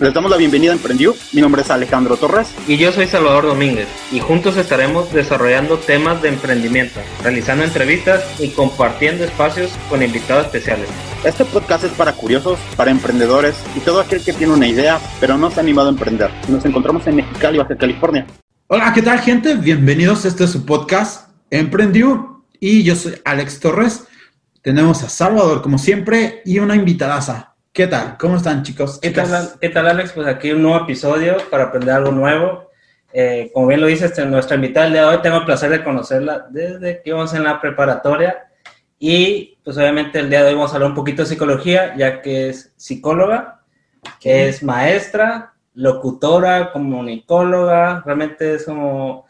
Les damos la bienvenida a Emprendió. Mi nombre es Alejandro Torres. Y yo soy Salvador Domínguez. Y juntos estaremos desarrollando temas de emprendimiento, realizando entrevistas y compartiendo espacios con invitados especiales. Este podcast es para curiosos, para emprendedores y todo aquel que tiene una idea, pero no se ha animado a emprender. Nos encontramos en Mexicali, Baja California. Hola, ¿qué tal, gente? Bienvenidos a este su podcast, Emprendió. Y yo soy Alex Torres. Tenemos a Salvador, como siempre, y una invitadaza. ¿Qué tal? ¿Cómo están, chicos? ¿Qué tal, ¿Qué tal, Alex? Pues aquí un nuevo episodio para aprender algo nuevo. Eh, como bien lo dices, este, nuestra invitada el día de hoy, tengo el placer de conocerla desde que íbamos en la preparatoria. Y pues obviamente el día de hoy vamos a hablar un poquito de psicología, ya que es psicóloga, que es maestra, locutora, comunicóloga, realmente es como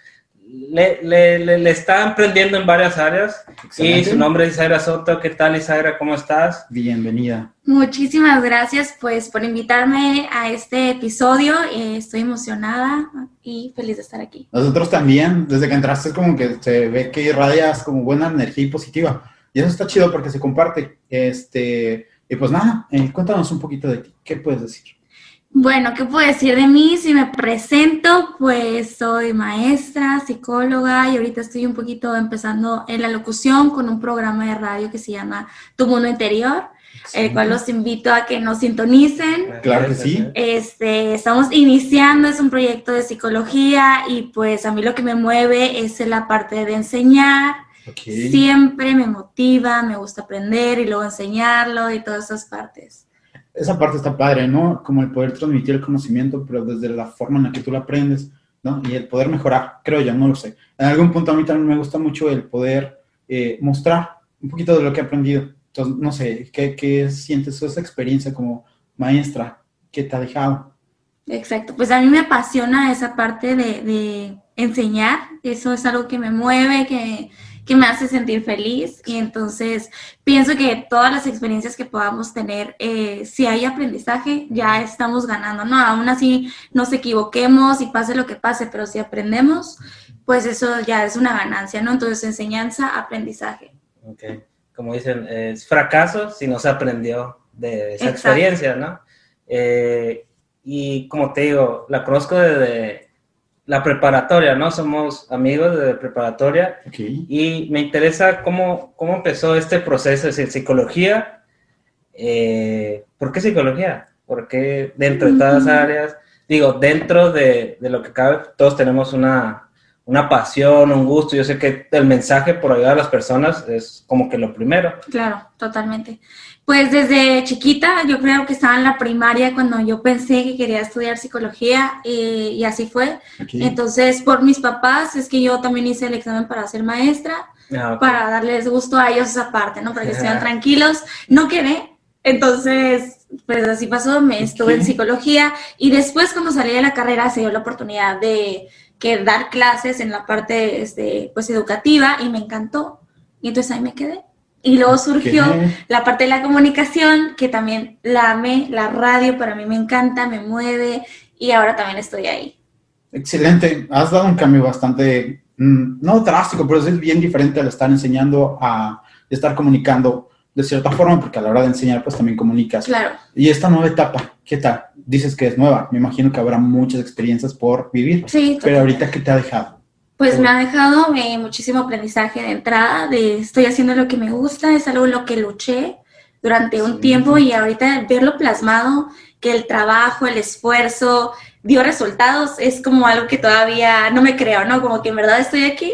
le, le, le, está emprendiendo en varias áreas y su nombre es Isaira Soto. ¿Qué tal Isaira? ¿Cómo estás? Bienvenida. Muchísimas gracias pues por invitarme a este episodio. Eh, estoy emocionada y feliz de estar aquí. Nosotros también, desde que entraste como que se ve que irradias como buena energía y positiva. Y eso está chido porque se comparte. Este, y pues nada, eh, cuéntanos un poquito de ti. ¿Qué puedes decir? Bueno, ¿qué puedo decir de mí? Si me presento, pues soy maestra, psicóloga y ahorita estoy un poquito empezando en la locución con un programa de radio que se llama Tu Mundo Interior, el cual los invito a que nos sintonicen. Claro que sí. Este, estamos iniciando, es un proyecto de psicología y pues a mí lo que me mueve es la parte de enseñar. Siempre me motiva, me gusta aprender y luego enseñarlo y todas esas partes esa parte está padre, ¿no? Como el poder transmitir el conocimiento, pero desde la forma en la que tú lo aprendes, ¿no? Y el poder mejorar, creo yo, no lo sé. En algún punto a mí también me gusta mucho el poder eh, mostrar un poquito de lo que he aprendido. Entonces, no sé, ¿qué, qué sientes esa experiencia como maestra? ¿Qué te ha dejado? Exacto, pues a mí me apasiona esa parte de, de enseñar, eso es algo que me mueve, que que me hace sentir feliz y entonces pienso que todas las experiencias que podamos tener, eh, si hay aprendizaje, ya estamos ganando, ¿no? Aún así nos equivoquemos y pase lo que pase, pero si aprendemos, pues eso ya es una ganancia, ¿no? Entonces enseñanza, aprendizaje. Ok, como dicen, es fracaso si no se aprendió de esa experiencia, ¿no? Eh, y como te digo, la conozco desde la preparatoria, ¿no? Somos amigos de preparatoria y me interesa cómo, cómo empezó este proceso, de psicología. Eh, ¿Por qué psicología? Porque dentro de todas las áreas, digo, dentro de, de lo que cabe, todos tenemos una, una pasión, un gusto. Yo sé que el mensaje por ayudar a las personas es como que lo primero. Claro, totalmente. Pues desde chiquita, yo creo que estaba en la primaria cuando yo pensé que quería estudiar psicología eh, y así fue. Entonces, por mis papás, es que yo también hice el examen para ser maestra, ah, para darles gusto a ellos esa parte, ¿no? Para que estén tranquilos. No quedé, entonces, pues así pasó, me estuve en psicología y después cuando salí de la carrera se dio la oportunidad de que dar clases en la parte este, pues educativa y me encantó. Y entonces ahí me quedé. Y luego surgió la parte de la comunicación, que también la amé, la radio para mí me encanta, me mueve y ahora también estoy ahí. Excelente, has dado un cambio bastante, mm, no drástico, pero es bien diferente al estar enseñando a estar comunicando de cierta forma, porque a la hora de enseñar pues también comunicas. Claro. Y esta nueva etapa, ¿qué tal? Dices que es nueva, me imagino que habrá muchas experiencias por vivir. Sí. Pero ahorita, ¿qué te ha dejado? Pues me ha dejado eh, muchísimo aprendizaje de entrada, de estoy haciendo lo que me gusta, es algo en lo que luché durante un tiempo y ahorita verlo plasmado, que el trabajo, el esfuerzo dio resultados, es como algo que todavía no me creo, ¿no? Como que en verdad estoy aquí.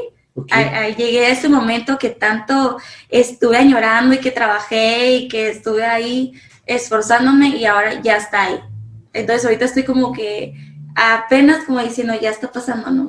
llegué a ese momento que tanto estuve añorando y que trabajé y que estuve ahí esforzándome y ahora ya está ahí. Entonces ahorita estoy como que apenas como diciendo, ya está pasando, ¿no?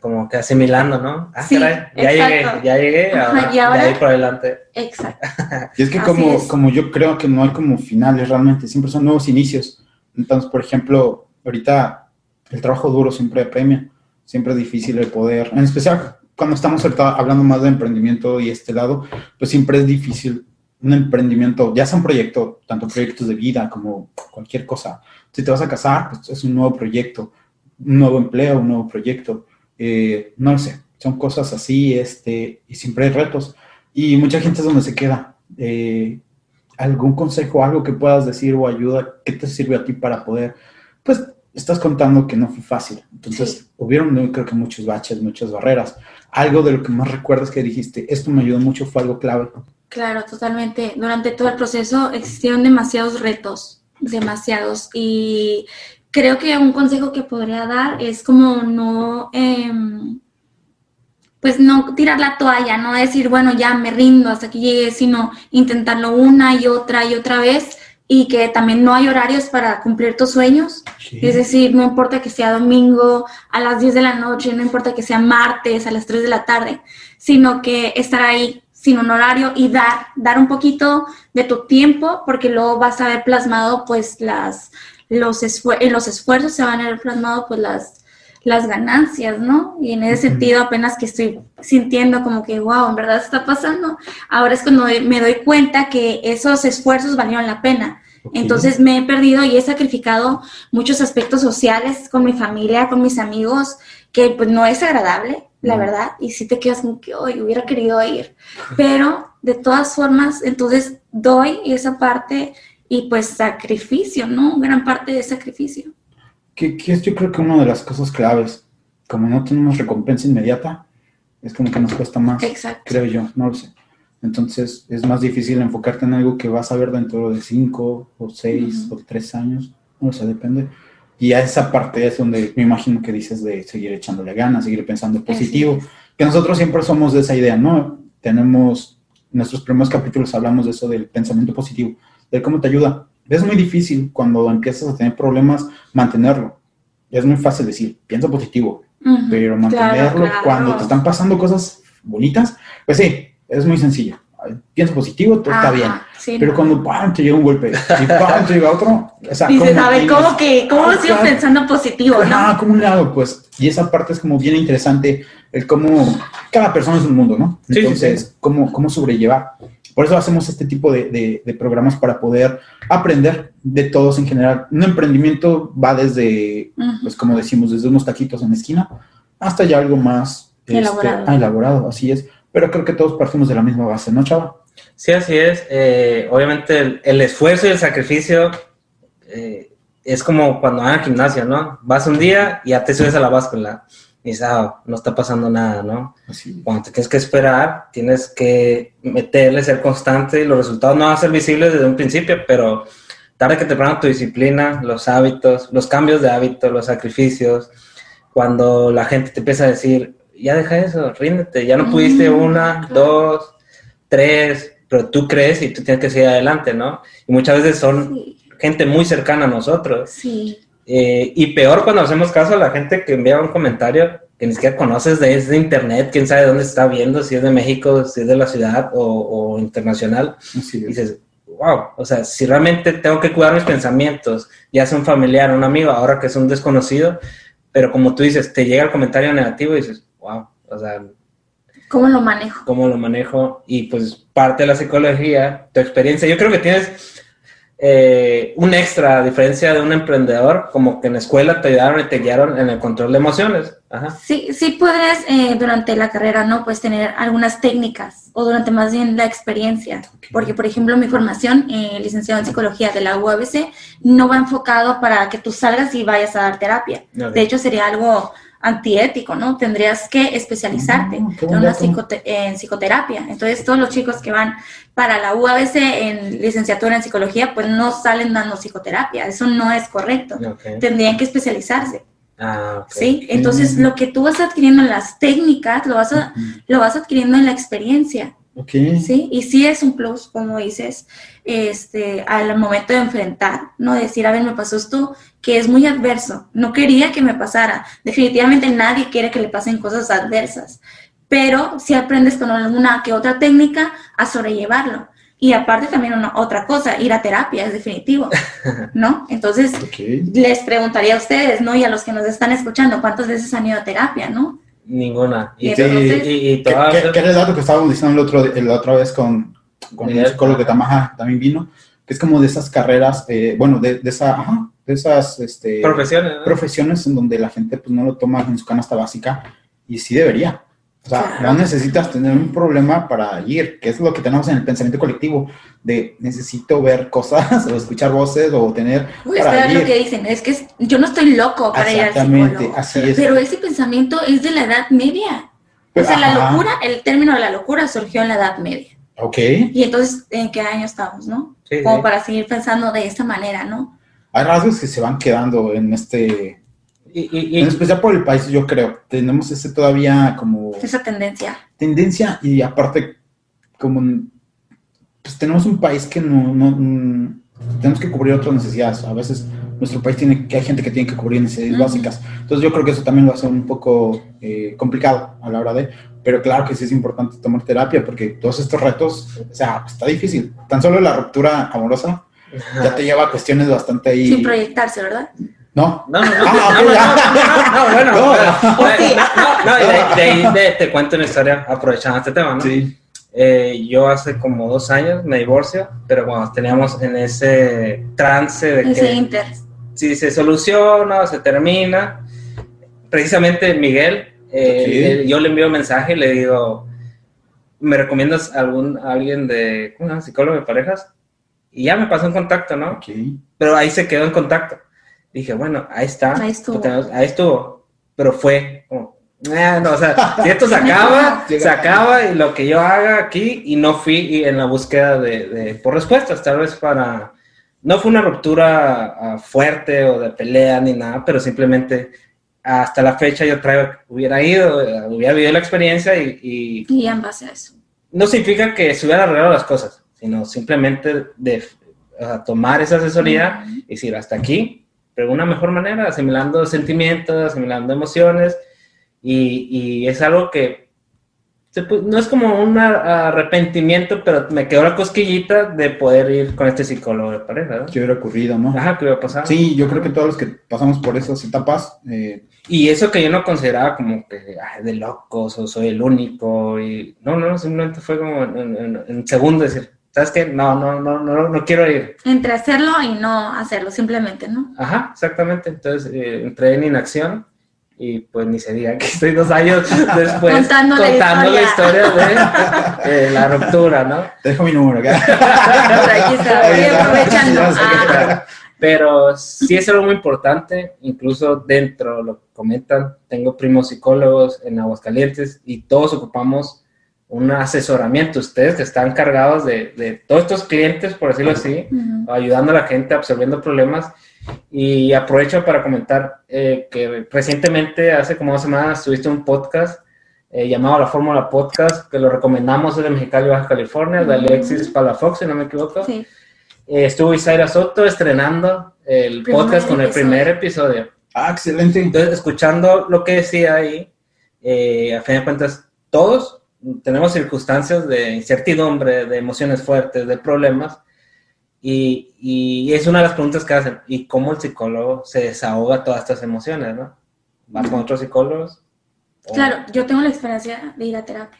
como que asimilando, ¿no? Ah, sí, ya llegué, ya llegué, ahora, y ahora, de ahí por adelante. Exacto. y es que como, como yo creo que no hay como finales realmente, siempre son nuevos inicios. Entonces, por ejemplo, ahorita el trabajo duro siempre premia, siempre es difícil el poder, en especial cuando estamos hablando más de emprendimiento y este lado, pues siempre es difícil un emprendimiento, ya sea un proyecto, tanto proyectos de vida como cualquier cosa. Si te vas a casar, pues es un nuevo proyecto, un nuevo empleo, un nuevo proyecto eh, no lo sé, son cosas así, este, y siempre hay retos. Y mucha gente es donde se queda. Eh, algún consejo, algo que puedas decir o ayuda que te sirve a ti para poder, pues estás contando que no fue fácil. Entonces, hubieron, creo que muchos baches, muchas barreras. Algo de lo que más recuerdas que dijiste, esto me ayudó mucho, fue algo clave. Claro, totalmente. Durante todo el proceso existieron demasiados retos, demasiados. Y creo que un consejo que podría dar es como no, em, pues no tirar la toalla, no decir, bueno, ya me rindo hasta que llegue, sino intentarlo una y otra y otra vez y que también no hay horarios para cumplir tus sueños. Es decir, no importa que sea domingo a las 10 de la noche, no importa que sea martes a las 3 de la tarde, sino que estar ahí sin un horario y dar, dar un poquito de tu tiempo, porque luego vas a ver plasmado pues las, los, en los esfuerzos se van a ver plasmado pues las, las ganancias, ¿no? Y en ese sentido apenas que estoy sintiendo como que, wow, en verdad está pasando, ahora es cuando me doy cuenta que esos esfuerzos valieron la pena. Entonces me he perdido y he sacrificado muchos aspectos sociales con mi familia, con mis amigos, que pues no es agradable, la verdad, y si te quedas como que, hoy hubiera querido ir, pero de todas formas, entonces doy esa parte y pues sacrificio, ¿no? Gran parte de sacrificio que, es yo creo que una de las cosas claves, como no tenemos recompensa inmediata, es como que nos cuesta más, creo yo, no lo sé. Entonces es más difícil enfocarte en algo que vas a ver dentro de cinco o seis o tres años, no sé, depende. Y a esa parte es donde me imagino que dices de seguir echándole ganas, seguir pensando positivo, que nosotros siempre somos de esa idea, ¿no? Tenemos, en nuestros primeros capítulos hablamos de eso del pensamiento positivo, de cómo te ayuda es muy difícil cuando empiezas a tener problemas mantenerlo. Es muy fácil decir, piensa positivo, pero mantenerlo cuando te están pasando cosas bonitas, pues sí, es muy sencillo. Piensa positivo, todo está bien. pero cuando te llega un golpe y ¡pam! te llega otro, o sea, Dices, a ver, ¿cómo que, cómo sigo pensando positivo, no? Ah, ¿cómo le hago? Pues, y esa parte es como bien interesante, el cómo cada persona es un mundo, ¿no? Entonces, Cómo, cómo sobrellevar. Por eso hacemos este tipo de, programas para poder aprender de todos en general. Un emprendimiento va desde, pues como decimos, desde unos taquitos en la esquina hasta ya algo más este, elaborado. Ah, elaborado, así es. Pero creo que todos partimos de la misma base, ¿no, Chava? Sí, así es. Eh, obviamente el, esfuerzo y el sacrificio eh, es como cuando van al gimnasio, ¿no? Vas un día y ya te subes a la báscula y dices, ah, no está pasando nada, ¿no? Cuando te tienes que esperar, tienes que meterle, ser constante y los resultados no van a ser visibles desde un principio, pero tarde que temprano tu disciplina, los hábitos, los cambios de hábitos, los sacrificios, cuando la gente te empieza a decir, ya deja eso, ríndete, ya no pudiste mm, una, dos, tres, pero tú crees y tú tienes que seguir adelante, ¿no? Y muchas veces son gente muy cercana a nosotros. Sí eh, y peor cuando hacemos caso a la gente que envía un comentario que ni siquiera conoces de, de internet, quién sabe dónde está viendo, si es de México, si es de la ciudad o, internacional. Y dices, wow, o sea, si realmente tengo que cuidar mis pensamientos, ya sea un familiar, un amigo, ahora que es un desconocido, pero como tú dices, te llega el comentario negativo y dices, wow, o sea... ¿Cómo lo manejo? ¿Cómo lo manejo? Y pues parte de la psicología, tu experiencia, yo creo que tienes eh, un extra, a diferencia de un emprendedor, como que en la escuela te ayudaron y te guiaron en el control de emociones. Sí, sí puedes eh, durante la carrera, ¿no? Pues tener algunas técnicas o durante más bien la experiencia. Porque, por ejemplo, mi formación, eh, licenciado en psicología de la UABC, no va enfocado para que tú salgas y vayas a dar terapia. De hecho, sería algo antiético, ¿no? Tendrías que especializarte ah, en, psicoterapia. Entonces, todos los chicos que van para la UABC en licenciatura en psicología, pues no salen dando psicoterapia. Eso no es correcto. Tendrían que especializarse. Ah, ¿Sí? Entonces, lo que tú vas adquiriendo en las técnicas, lo vas, lo vas adquiriendo en la experiencia. Sí, y sí es un plus, como dices, este, al momento de enfrentar, ¿no? Decir, a ver, me pasó esto, que es muy adverso. No quería que me pasara. Definitivamente nadie quiere que le pasen cosas adversas. Pero si aprendes con alguna que otra técnica a sobrellevarlo. Y aparte también una, otra cosa, ir a terapia, es definitivo, ¿no? Entonces, les preguntaría a ustedes, ¿no? Y a los que nos están escuchando, ¿cuántas veces han ido a terapia, ¿no? Ninguna. Y, ¿Qué, es el dato que estábamos diciendo el otro, la otra vez con, con el psicólogo de Tamaja también vino? Que es como de esas carreras, eh, bueno, de, de, esa, ajá, esas este, profesiones, profesiones en donde la gente pues no lo toma en su canasta básica y sí debería. O sea, no necesitas tener un problema para ir, que es lo que tenemos en el pensamiento colectivo, de necesito ver cosas o escuchar voces o tener... Uy, para ir. lo que dicen, es que yo no estoy loco para ir al psicólogo. así es. Pero ese pensamiento es de la Edad Media. o sea, la locura, el término de la locura surgió en la Edad Media. Ok. Y entonces, ¿en qué año estamos, no? Como para seguir pensando de esta manera, ¿no? Hay rasgos que se van quedando en este... Y, en especial por el país, yo creo. Tenemos ese todavía como... Esa tendencia. Tendencia y aparte como... Pues tenemos un país que no, no, mm, tenemos que cubrir otras necesidades. A veces nuestro país tiene que hay gente que tiene que cubrir necesidades básicas. Entonces yo creo que eso también lo hace un poco eh, complicado a la hora de, pero claro que sí es importante tomar terapia porque todos estos retos, o sea, está difícil. Tan solo la ruptura amorosa ya te lleva a cuestiones bastante ahí. Sin proyectarse, ¿verdad? No. No, no, no. no, bueno. No, de ahí te cuento una historia aprovechando este tema, ¿no? Sí. Eh, yo hace como dos años me divorcio, pero cuando teníamos en ese trance de ese que inter. si se soluciona, se termina, precisamente Miguel eh, yo le envío un mensaje y le digo, ¿me recomiendas algún, alguien de, ¿cómo psicólogo de parejas? Y ya me pasó en contacto, ¿no? Pero ahí se quedó en contacto. Dije, bueno, ahí está. Ahí estuvo. Ahí estuvo. Pero fue como, eh, no, o sea, si esto se acaba, se acaba y lo que yo haga aquí y no fui en la búsqueda de, de por respuestas, tal vez para, no fue una ruptura ah, fuerte o de pelea ni nada, pero simplemente hasta la fecha yo traigo, hubiera ido, hubiera vivido la experiencia y... Y, en base a eso. No significa que se hubieran arreglado las cosas, sino simplemente de tomar esa asesoría y decir, hasta aquí, pero de una mejor manera, asimilando sentimientos, asimilando emociones, y, y es algo que no es como un arrepentimiento, pero me quedó la cosquillita de poder ir con este psicólogo de pareja. ¿no? ¿Qué hubiera ocurrido, no? Ajá, ¿qué hubiera pasado? Sí, yo creo que todos los que pasamos por esas etapas. Eh, y eso que yo no consideraba como que de locos o soy el único. y No, no, simplemente fue como en, segundo decir, ¿sabes qué? No, no, no, no, no quiero ir. Entre hacerlo y no hacerlo, simplemente, ¿no? Ajá, exactamente. Entonces eh, entré en inacción y pues ni se diga que estoy dos años después contando, la, historia. de la ruptura, ¿no? Te dejo mi número acá. Ah. Pero sí es algo muy importante, incluso dentro, lo comentan, tengo primos psicólogos en Aguascalientes y todos ocupamos un asesoramiento. Ustedes que están cargados de, de todos estos clientes, por decirlo así, ayudando a la gente, absorbiendo problemas y aprovecho para comentar eh, que recientemente, hace como dos semanas, tuviste un podcast eh, llamado La Fórmula Podcast, que lo recomendamos desde Mexicali, Baja California, de Alexis Palafox, si no me equivoco. Sí. Eh, estuvo Isaira Soto estrenando el podcast con el primer episodio. Ah, excelente. Entonces, escuchando lo que decía ahí, a fin de cuentas, todos tenemos circunstancias de incertidumbre, de emociones fuertes, de problemas, y, y, es una de las preguntas que hacen, ¿y cómo el psicólogo se desahoga todas estas emociones, no? ¿Vas con otros psicólogos? Claro, yo tengo la experiencia de ir a terapia.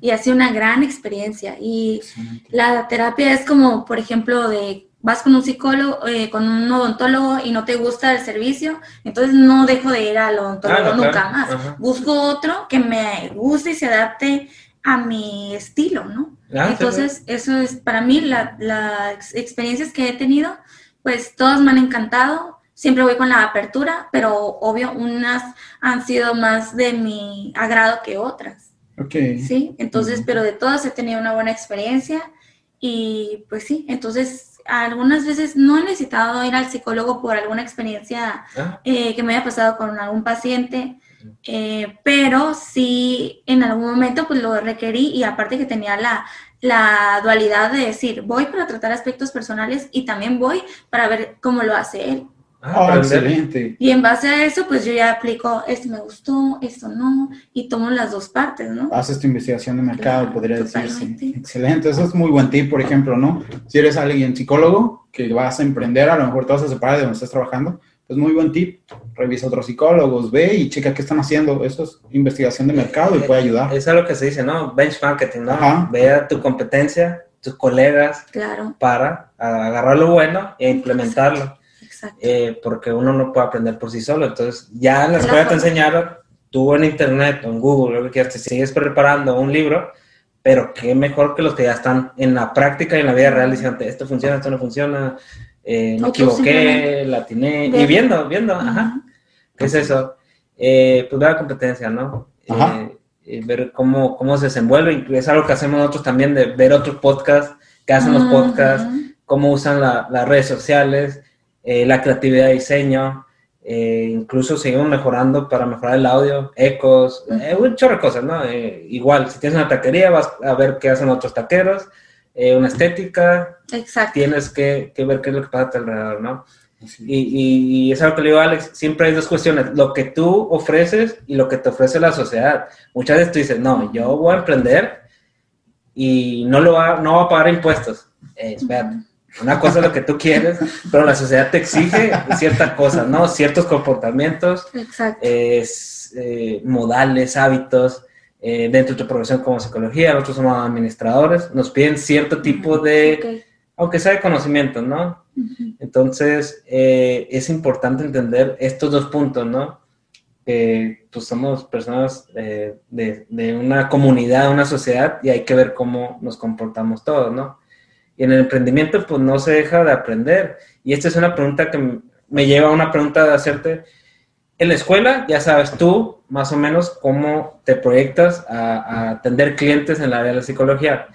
Y ha sido una gran experiencia. Y la terapia es como, por ejemplo, de vas con un psicólogo, eh, con un odontólogo y no te gusta el servicio, entonces no dejo de ir al odontólogo nunca más. Busco otro que me guste y se adapte a mi estilo, ¿no? Ah, Entonces, eso es para mí, las experiencias que he tenido, pues todas me han encantado. Siempre voy con la apertura, pero obvio, unas han sido más de mi agrado que otras. Ok. Sí, entonces, pero de todas he tenido una buena experiencia y pues sí, entonces algunas veces no he necesitado ir al psicólogo por alguna experiencia ah. eh, que me haya pasado con algún paciente eh, pero sí en algún momento pues lo requerí y aparte que tenía la, la dualidad de decir, voy para tratar aspectos personales y también voy para ver cómo lo hace él. Ah, ah excelente. Y en base a eso, pues yo ya aplico, esto me gustó, esto no, y tomo las dos partes, ¿no? Haces tu investigación de mercado, podría decirse. Excelente, eso es muy buen tip, por ejemplo, ¿no? Si eres alguien psicólogo que vas a emprender, a lo mejor te vas a separar de donde estás trabajando, pues muy buen tip. Revisa otros psicólogos, ve y checa qué están haciendo. Eso es investigación de mercado y puede ayudar. Eso es lo que se dice, ¿no? Benchmarking, ¿no? Vea tu competencia, tus colegas, claro. para agarrar lo bueno e implementarlo. Eh, porque uno no puede aprender por sí solo. Entonces, ya en la escuela te enseñaron tú en internet o en Google, lo que quieras, te sigues preparando un libro, pero qué mejor que los que ya están en la práctica y en la vida real diciendo, esto funciona, esto no funciona, eh, me equivoqué, latiné, y viendo, viendo, ajá, ¿qué es eso? Eh, pues la competencia, ¿no? Eh, ver cómo, cómo se desenvuelve, es algo que hacemos nosotros también, de ver otros podcasts, que hacen los podcasts, cómo usan las redes sociales, la creatividad de diseño, eh, incluso seguimos mejorando para mejorar el audio, ecos, eh, un chorro de cosas, ¿no? Eh, igual, si tienes una taquería, vas a ver qué hacen otros taqueros, una estética, Exacto. tienes que, ver qué es lo que pasa a tu alrededor, ¿no? Y, y, es algo que le digo a Alex, siempre hay dos cuestiones, lo que tú ofreces y lo que te ofrece la sociedad. Muchas veces tú dices, no, yo voy a emprender y no, lo va, no va a pagar impuestos. espérate una cosa es lo que tú quieres, pero la sociedad te exige ciertas cosas, ¿no? Ciertos comportamientos, eh, modales, hábitos. Eh, dentro de tu profesión como psicología, nosotros somos administradores, nos piden cierto tipo de, aunque sea de conocimiento, ¿no? Entonces, eh, es importante entender estos dos puntos, ¿no? Que pues somos personas de, de, una comunidad, una sociedad, y hay que ver cómo nos comportamos todos, ¿no? Y en el emprendimiento, pues no se deja de aprender. Y esta es una pregunta que me lleva a una pregunta de hacerte. En la escuela, ya sabes tú más o menos cómo te proyectas a, atender clientes en la área de la psicología.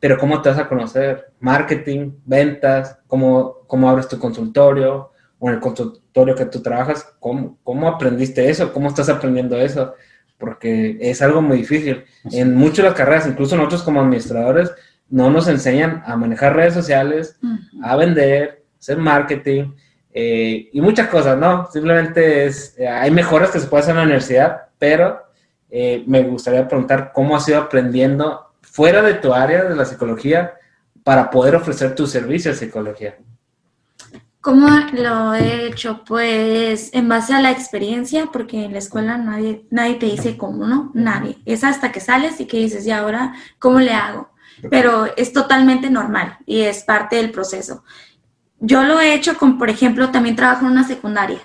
Pero ¿cómo te vas a conocer? Marketing, ventas, cómo, cómo abres tu consultorio o en el consultorio que tú trabajas, ¿cómo, cómo aprendiste eso? ¿Cómo estás aprendiendo eso? Porque es algo muy difícil. En muchas de las carreras, incluso nosotros como administradores, no nos enseñan a manejar redes sociales, a vender, hacer marketing eh, y muchas cosas, ¿no? Simplemente es, eh, hay mejoras que se pueden hacer en la universidad, pero eh, me gustaría preguntar cómo has ido aprendiendo fuera de tu área de la psicología para poder ofrecer tu servicio de psicología. ¿Cómo lo he hecho? Pues en base a la experiencia, porque en la escuela nadie, nadie te dice cómo, ¿no? Nadie. Es hasta que sales y que dices, ¿y ahora cómo le hago? Pero es totalmente normal y es parte del proceso. Yo lo he hecho con, por ejemplo, también trabajo en una secundaria.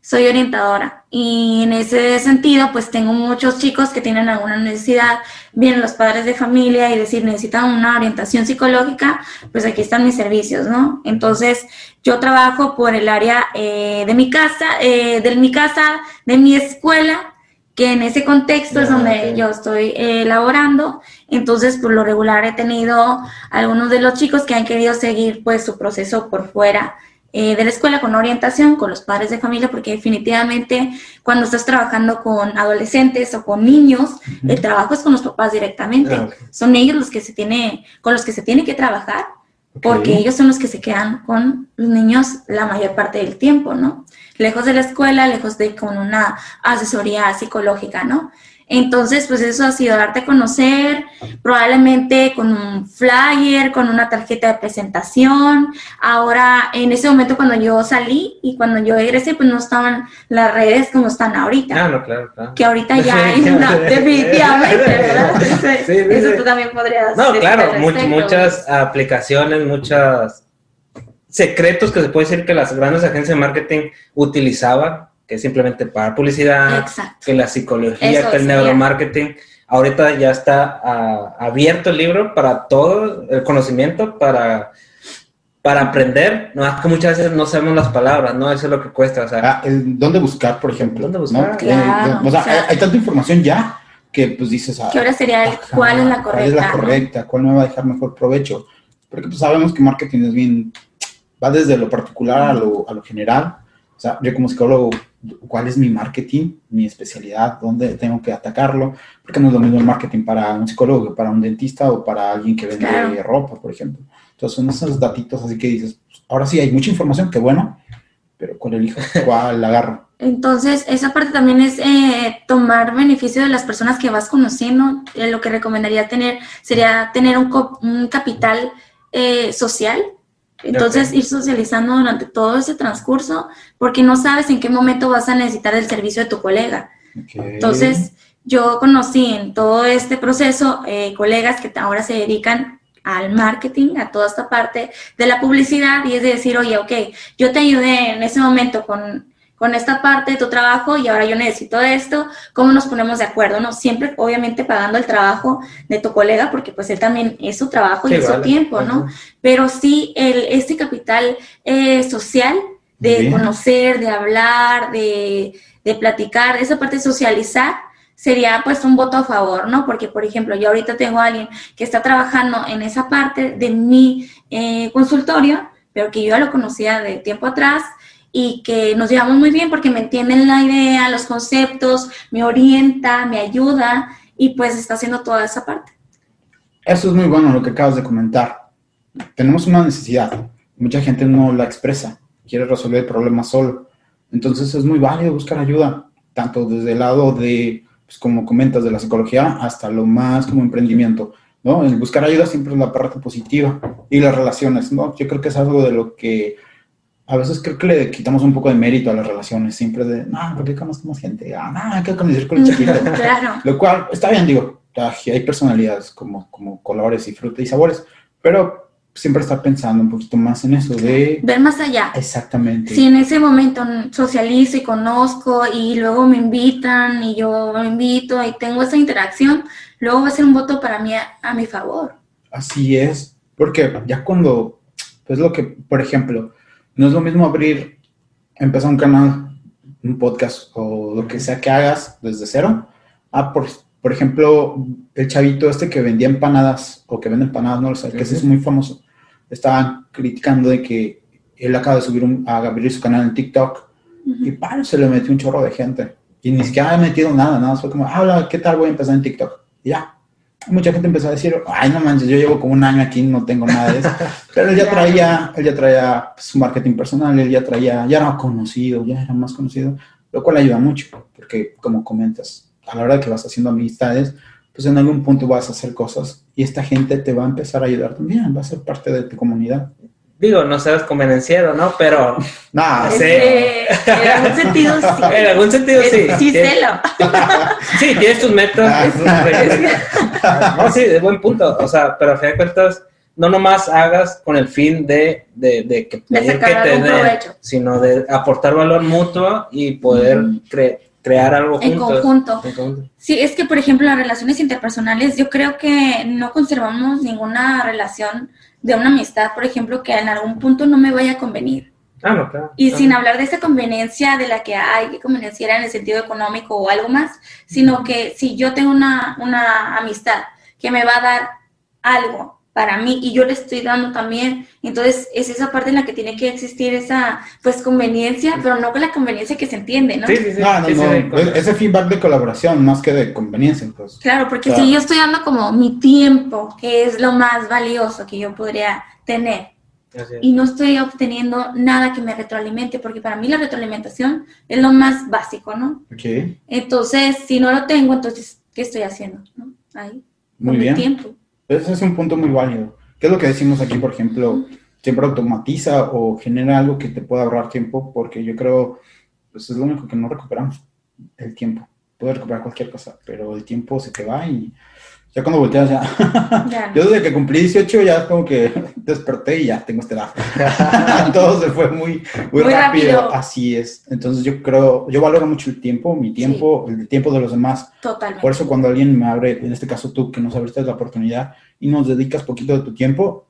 Soy orientadora y en ese sentido, pues tengo muchos chicos que tienen alguna necesidad, vienen los padres de familia y decir, necesitan una orientación psicológica, pues aquí están mis servicios, ¿no? Entonces, yo trabajo por el área eh, de mi casa, eh, de mi casa, de mi escuela que en ese contexto es donde yo estoy eh, elaborando. Entonces, por lo regular he tenido algunos de los chicos que han querido seguir pues su proceso por fuera eh, de la escuela con orientación, con los padres de familia, porque definitivamente cuando estás trabajando con adolescentes o con niños, el trabajo es con los papás directamente. Ah, son ellos los que se tiene, con los que se tiene que trabajar porque ellos son los que se quedan con los niños la mayor parte del tiempo, ¿no? Lejos de la escuela, lejos de con una asesoría psicológica, ¿no? Entonces, pues eso ha sido darte a conocer, probablemente con un flyer, con una tarjeta de presentación. Ahora, en ese momento cuando yo salí y cuando yo egresé, pues no estaban las redes como están ahorita. Claro, claro, claro. Que ahorita ya hay una, definitivamente, ¿verdad? Sí, eso tú también podrías No, claro, muchas aplicaciones, muchos secretos que se puede decir que las grandes agencias de marketing utilizaban que es simplemente para publicidad, que la psicología, que el neuromarketing. Ahorita ya está ah, abierto el libro para todo el conocimiento, para, para aprender. No, que muchas veces no sabemos las palabras, ¿no? Eso es lo que cuesta. O sea, ah, ¿Dónde buscar, por ejemplo? ¿Dónde buscar? o, sea, hay, tanta información ya que pues dices... Ah, ¿Qué ahora sería el, cuál es la correcta? ¿Cuál es la correcta? ¿Cuál me va a dejar mejor provecho? Porque pues sabemos que marketing es bien... Va desde lo particular a lo, a lo general. O sea, yo como psicólogo cuál es mi marketing, mi especialidad, dónde tengo que atacarlo, porque no es lo mismo el marketing para un psicólogo que para un dentista o para alguien que vende ropa, por ejemplo. Entonces son esos datitos así que dices, pues, ahora sí hay mucha información, qué bueno, pero ¿cuál elijo? ¿Cuál agarro? Entonces, esa parte también es eh, tomar beneficio de las personas que vas conociendo. Eh, lo que recomendaría tener sería tener un, un capital eh, social, entonces, ir socializando durante todo ese transcurso, porque no sabes en qué momento vas a necesitar el servicio de tu colega. Entonces, yo conocí en todo este proceso eh, colegas que ahora se dedican al marketing, a toda esta parte de la publicidad, y es de decir, oye, ok, yo te ayudé en ese momento con, con esta parte de tu trabajo y ahora yo necesito esto, ¿cómo nos ponemos de acuerdo? No, siempre obviamente pagando el trabajo de tu colega porque pues él también es su trabajo y es su tiempo, ¿no? Pero sí, el, este capital eh, social de conocer, de hablar, de, de platicar, esa parte de socializar, sería pues un voto a favor, ¿no? Porque, por ejemplo, yo ahorita tengo a alguien que está trabajando en esa parte de mi eh, consultorio, pero que yo ya lo conocía de tiempo atrás y que nos llevamos muy bien porque me entienden la idea, los conceptos, me orienta, me ayuda y pues está haciendo toda esa parte. Eso es muy bueno lo que acabas de comentar. Tenemos una necesidad, mucha gente no la expresa, quiere resolver el problema solo. Entonces es muy válido buscar ayuda, tanto desde el lado de, pues como comentas, de la psicología hasta lo más como emprendimiento. ¿no? El buscar ayuda siempre es la parte positiva y las relaciones, ¿no? Yo creo que es algo de lo que a veces creo que le quitamos un poco de mérito a las relaciones, siempre de, no, porque conozco gente, ah, no, hay que conocer con el chiquito. claro. Lo cual está bien, digo, hay personalidades como, como colores y frutas y sabores, pero siempre estar pensando un poquito más en eso de... Ver más allá. Exactamente. Si en ese momento socializo y conozco y luego me invitan y yo me invito y tengo esa interacción, luego va a ser un voto para mí a, mi favor. Así es, porque ya cuando, pues lo que, por ejemplo, no es lo mismo abrir, empezar un canal, un podcast o lo que sea que hagas desde cero, a por por ejemplo, el chavito este que vendía empanadas o que vende empanadas, no lo sé, que ese es muy famoso. Estaban criticando de que él acaba de subir un, a abrir su canal en TikTok y ¡pam! se le metió un chorro de gente. Y ni siquiera ha metido nada, nada, fue como, habla, ¿qué tal voy a empezar en TikTok? Y ya. Mucha gente empezó a decir, ay, no manches, yo llevo como un año aquí, no tengo nada de eso. Pero él ya traía, él ya traía su marketing personal, él ya traía, ya era conocido, ya era más conocido, lo cual ayuda mucho, porque como comentas, a la hora de que vas haciendo amistades, pues en algún punto vas a hacer cosas y esta gente te va a empezar a ayudar también, va a ser parte de tu comunidad. Digo, no seas convenenciero, ¿no? Pero... No, sí. en algún sentido sí. En algún sentido sí. Sí, celo. sí, tienes tus metas. No, sí, de buen punto. O sea, pero a fin de cuentas, no nomás hagas con el fin de, de, de que, de que tener, sino de aportar valor mutuo y poder crear crear algo en conjunto. Sí, es que, por ejemplo, las relaciones interpersonales, yo creo que no conservamos ninguna relación de una amistad, por ejemplo, que en algún punto no me vaya a convenir. Ah, no, claro. Y sin hablar de esa conveniencia de la que hay, que conveniencia en el sentido económico o algo más, sino que si yo tengo una, una amistad que me va a dar algo para mí y yo le estoy dando también. Entonces, es esa parte en la que tiene que existir esa, pues, conveniencia, pero no con la conveniencia que se entiende, ¿no? Sí, sí, sí. No, no, no. Ese feedback de colaboración más que de conveniencia, pues. Claro, porque si yo estoy dando como mi tiempo, que es lo más valioso que yo podría tener, y no estoy obteniendo nada que me retroalimente, porque para mí la retroalimentación es lo más básico, ¿no? Ok. Entonces, si no lo tengo, entonces, ¿qué estoy haciendo? ¿no? Ahí. Muy bien. tiempo. Ese es un punto muy válido. ¿Qué es lo que decimos aquí, por ejemplo? Siempre automatiza o genera algo que te pueda ahorrar tiempo, porque yo creo, pues es lo único que no recuperamos, el tiempo. Puedes recuperar cualquier cosa, pero el tiempo se te va y ya cuando volteas ya. Yo desde que cumplí 18 ya como que desperté y ya tengo esta edad. Todo se fue muy, muy, rápido. Así es. Entonces yo creo, yo valoro mucho el tiempo, mi tiempo, el tiempo de los demás. Totalmente. Por eso cuando alguien me abre, en este caso tú, que nos abriste la oportunidad y nos dedicas poquito de tu tiempo,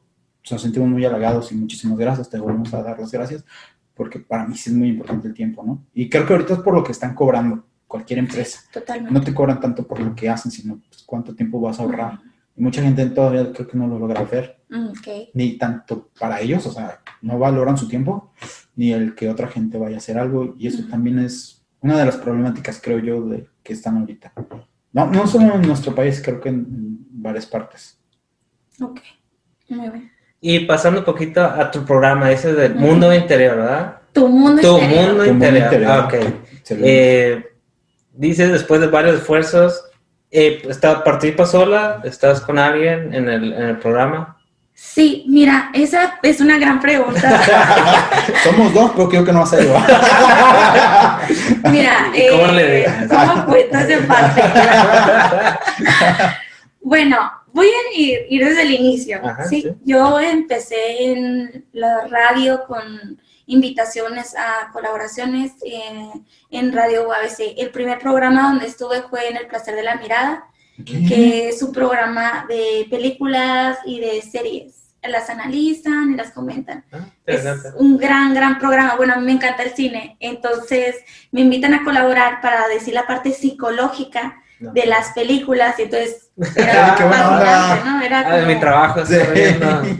nos sentimos muy halagados y muchísimas gracias. Te volvemos a dar las gracias porque para mí sí es muy importante el tiempo, ¿no? Y creo que ahorita es por lo que están cobrando cualquier empresa. Totalmente. No te cobran tanto por lo que hacen, sino pues, cuánto tiempo vas a ahorrar. Y mucha gente todavía creo que no lo logra ver. Mm, ni tanto para ellos, o sea, no valoran su tiempo, ni el que otra gente vaya a hacer algo. Y eso también es una de las problemáticas, creo yo, de que están ahorita. No, no solo en nuestro país, creo que en, varias partes. Ok, muy bien. Y pasando un poquito a tu programa, ese del mundo interior, ¿verdad? Tu mundo tu Mundo interior. Ah, ok. Eh, dices después de varios esfuerzos, eh, está, ¿participas sola? ¿Estás con alguien en el, en el programa? Sí, mira, esa es una gran pregunta. Somos dos, pero creo que no vas a llevar. mira, ¿cómo le eh, ¿Cómo cuentas en parte? bueno, voy a ir, desde el inicio. ¿sí? Yo empecé en la radio con invitaciones a colaboraciones eh, en Radio UABC. El primer programa donde estuve fue en El Placer de la Mirada, que es un programa de películas y de series las analizan y las comentan. Ah, es un gran, gran programa. Bueno, a mí me encanta el cine, entonces me invitan a colaborar para decir la parte psicológica de las películas y entonces era fascinante, ¿no? Era como, mi trabajo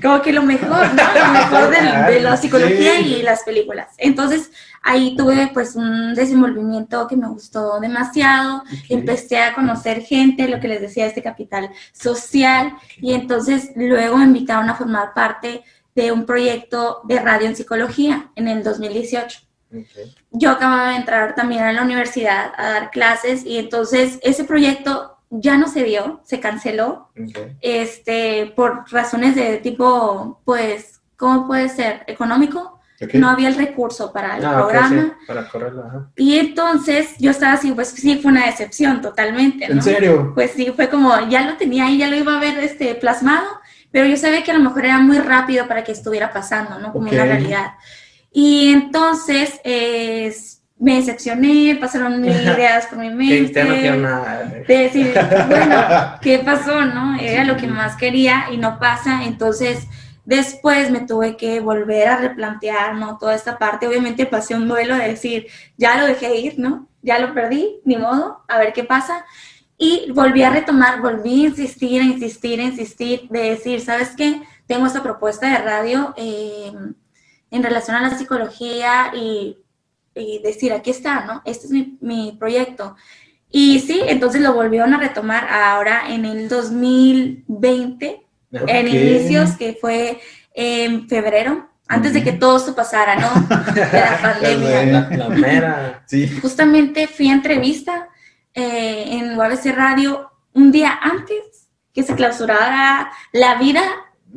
como que lo mejor, ¿no? Lo mejor de, la psicología y las películas. Entonces ahí tuve pues un desenvolvimiento que me gustó demasiado, empecé a conocer gente, lo que les decía, este capital social. Y entonces luego me invitaron a formar parte de un proyecto de radio en psicología en el 2018. Yo acababa de entrar también a la universidad a dar clases y entonces ese proyecto ya no se dio, se canceló, este, por razones de tipo, pues, ¿cómo puede ser? ¿Económico? No había el recurso para el ah, programa. para correrlo, Y entonces yo estaba así, pues sí, fue una decepción totalmente. ¿En serio? Pues sí, fue como, ya lo tenía ahí, ya lo iba a ver este, plasmado, pero yo sabía que a lo mejor era muy rápido para que estuviera pasando, ¿no? Como una realidad. Y entonces me decepcioné, pasaron mil ideas por mi mente. De decir, bueno, ¿qué pasó? no Era lo que más quería y no pasa. Entonces, después me tuve que volver a replantear, ¿no? Toda esta parte. Obviamente pasé un duelo de decir, ya lo dejé ir, ¿no? Ya lo perdí, ni modo, a ver qué pasa. Y volví a retomar, volví a insistir, a insistir, a insistir, de decir, ¿sabes qué? Tengo esta propuesta de radio. Eh, en relación a la psicología y, decir, aquí está, ¿no? Este es mi, proyecto. Y sí, entonces lo volvieron a retomar ahora en el 2020, en inicios, que fue en febrero, antes de que todo esto pasara, ¿no? De la pandemia. La, mera. Sí. Justamente fui a entrevista eh, en UABC Radio un día antes que se clausurara la vida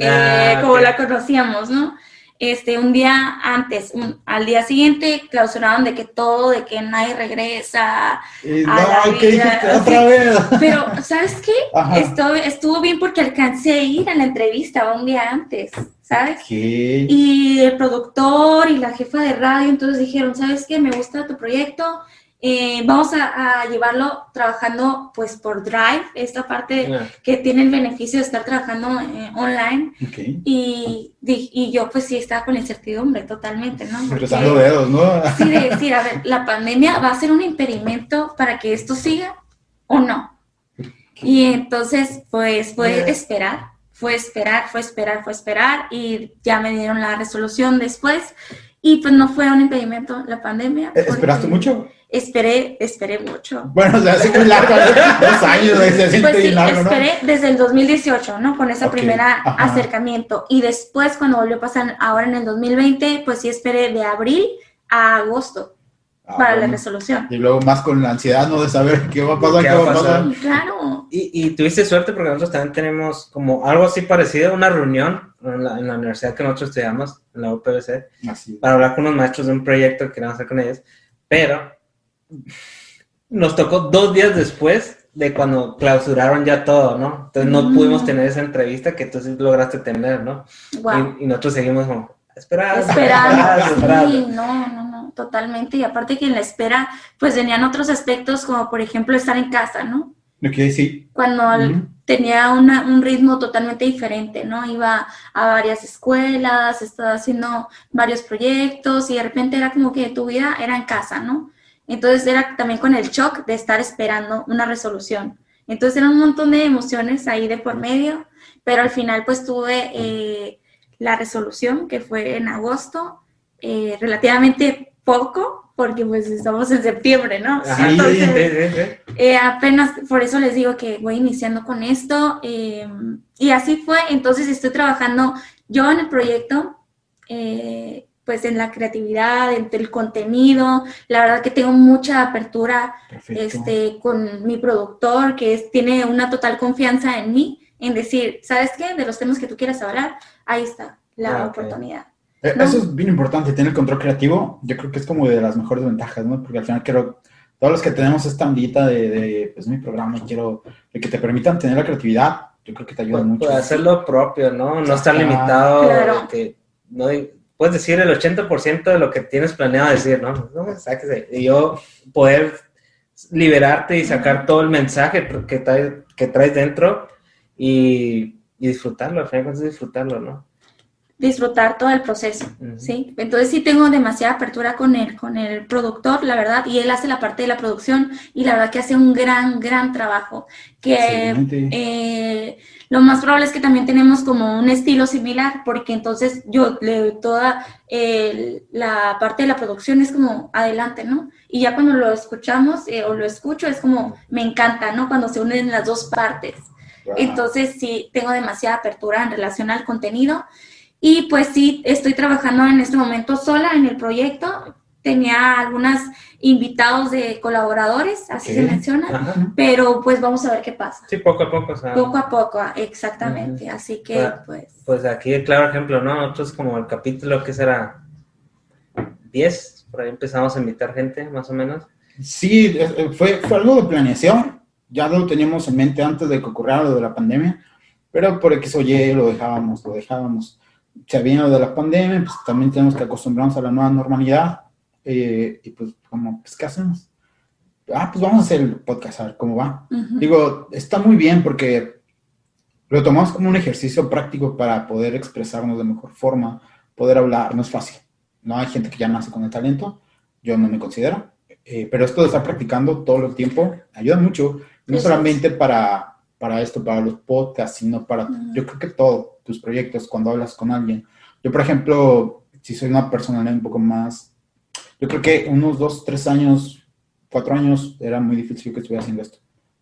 ah, eh, como la conocíamos, ¿no? Este, un día antes, al día siguiente, clausuraron de que todo, de que nadie regresa a la vida. Otra vez. Pero, ¿sabes qué? Estuvo, estuvo bien porque alcancé a ir a la entrevista un día antes, ¿sabes? ¿Qué? Y el productor y la jefa de radio, entonces dijeron, ¿sabes qué? Me gusta tu proyecto, eh, vamos a, llevarlo trabajando pues por Drive, esta parte que tiene el beneficio de estar trabajando eh, online. Y, y, yo pues sí estaba con incertidumbre totalmente, ¿no? Cruzando dedos, ¿no? sí, de decir, a ver, la pandemia va a ser un impedimento para que esto siga o no. Y entonces pues fue esperar, fue esperar, fue esperar, fue esperar y ya me dieron la resolución después. Y pues no fue un impedimento la pandemia. ¿Esperaste mucho? Esperé, esperé mucho. Bueno, o sea, hace muy largo, dos años, se pues sí, largo, esperé desde el 2018, ¿no? Con ese primer acercamiento. Y después, cuando volvió a pasar ahora en el 2020, pues sí esperé de abril a agosto ah, para la resolución. Y luego más con la ansiedad, ¿no? De saber qué va a pasar, qué, va a pasar. Claro. Y, y, tuviste suerte porque nosotros también tenemos como algo así parecido, una reunión en la, en la universidad que nosotros estudiamos, en la UPBC, para hablar con unos maestros de un proyecto que queríamos hacer con ellos. Pero nos tocó dos días después de cuando clausuraron ya todo, ¿no? Entonces no pudimos mm. tener esa entrevista que tú sí lograste tener, ¿no? Y, nosotros seguimos como, esperando. Esperando. Sí, no, no, no, totalmente. Y aparte que en la espera, pues venían otros aspectos como por ejemplo estar en casa, ¿no? Ok, sí. Cuando tenía un ritmo totalmente diferente, ¿no? Iba a varias escuelas, estaba haciendo varios proyectos y de repente era como que tu vida era en casa, ¿no? Entonces era también con el shock de estar esperando una resolución. Entonces eran un montón de emociones ahí de por medio, pero al final pues tuve eh, la resolución que fue en agosto, eh, relativamente poco, porque pues estamos en septiembre, ¿no? Entonces, eh, apenas por eso les digo que voy iniciando con esto y así fue, entonces estoy trabajando yo en el proyecto. Pues en la creatividad, en el contenido. La verdad que tengo mucha apertura este, con mi productor, que es, tiene una total confianza en mí, en decir, ¿sabes qué? De los temas que tú quieras hablar, ahí está la oportunidad. Eh, eso es bien importante, tener el control creativo. Yo creo que es como de las mejores ventajas, ¿no? Porque al final quiero, todos los que tenemos esta ondita de, de pues, mi programa, quiero que te permitan tener la creatividad, yo creo que te ayuda mucho. Puede hacer lo propio, ¿no? No estar limitado, que no puedes decir el 80% de lo que tienes planeado decir, ¿no? no Y yo poder liberarte y sacar todo el mensaje que traes, que traes dentro y, y disfrutarlo, al final disfrutarlo, ¿no? Disfrutar todo el proceso, ¿sí? Entonces sí tengo demasiada apertura con él, con el productor, la verdad, y él hace la parte de la producción y la verdad que hace un gran, gran trabajo, que eh, lo más probable es que también tenemos como un estilo similar, porque entonces yo le doy toda la parte de la producción es como adelante, ¿no? Y ya cuando lo escuchamos eh, o lo escucho es como me encanta, ¿no? Cuando se unen las dos partes. Entonces sí tengo demasiada apertura en relación al contenido y pues sí, estoy trabajando en este momento sola en el proyecto. Tenía algunos invitados de colaboradores, así se menciona, pero pues vamos a ver qué pasa. Sí, poco a poco. Poco a poco, exactamente. Así que pues... Pues aquí, claro ejemplo, ¿no? Nosotros como el capítulo que será 10, por ahí empezamos a invitar gente, más o menos. Sí, fue, fue algo de planeación. Ya lo teníamos en mente antes de que ocurriera lo de la pandemia, pero por X o Y lo dejábamos, lo dejábamos se viene lo de la pandemia, pues también tenemos que acostumbrarnos a la nueva normalidad. Eh, y pues, como, pues, ¿qué hacemos? Ah, pues vamos a hacer el podcast, a ver cómo va. Digo, está muy bien porque lo tomamos como un ejercicio práctico para poder expresarnos de mejor forma, poder hablar, no es fácil. No hay gente que ya nace con el talento, yo no me considero, eh, pero esto de estar practicando todo el tiempo ayuda mucho, no solamente para para esto, para los podcasts, sino para, yo creo que todo, tus proyectos, cuando hablas con alguien. Yo, por ejemplo, si soy una persona un poco más, yo creo que unos dos, tres años, cuatro años, era muy difícil que estuviera haciendo esto.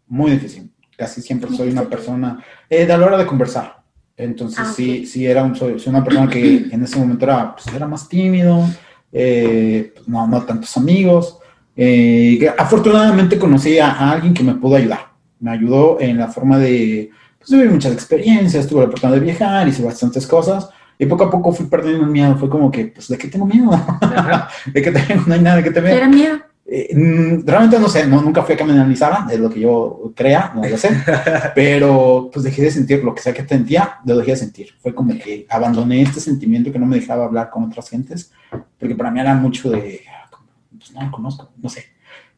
Muy difícil. Casi siempre soy una persona, eh, de a la hora de conversar. Entonces, ah, sí, sí, era un, soy, una persona que en ese momento era, pues, era más tímido, eh, pues, no, no tantos amigos. Eh, afortunadamente conocí a alguien que me pudo ayudar me ayudó en la forma de, pues tuve muchas experiencias, tuve la oportunidad de viajar, hice bastantes cosas, y poco a poco fui perdiendo el miedo, fue como que, pues, ¿de qué tengo miedo? ¿De qué tengo? No hay nada de qué temer. ¿Era miedo? Eh, mm, realmente no sé, no, nunca fui a caminar de lo que yo crea, no lo sé, pero pues dejé de sentir lo que sea que sentía, lo dejé de sentir. Fue como que abandoné este sentimiento que no me dejaba hablar con otras gentes, porque para mí era mucho de, pues no lo conozco, no sé.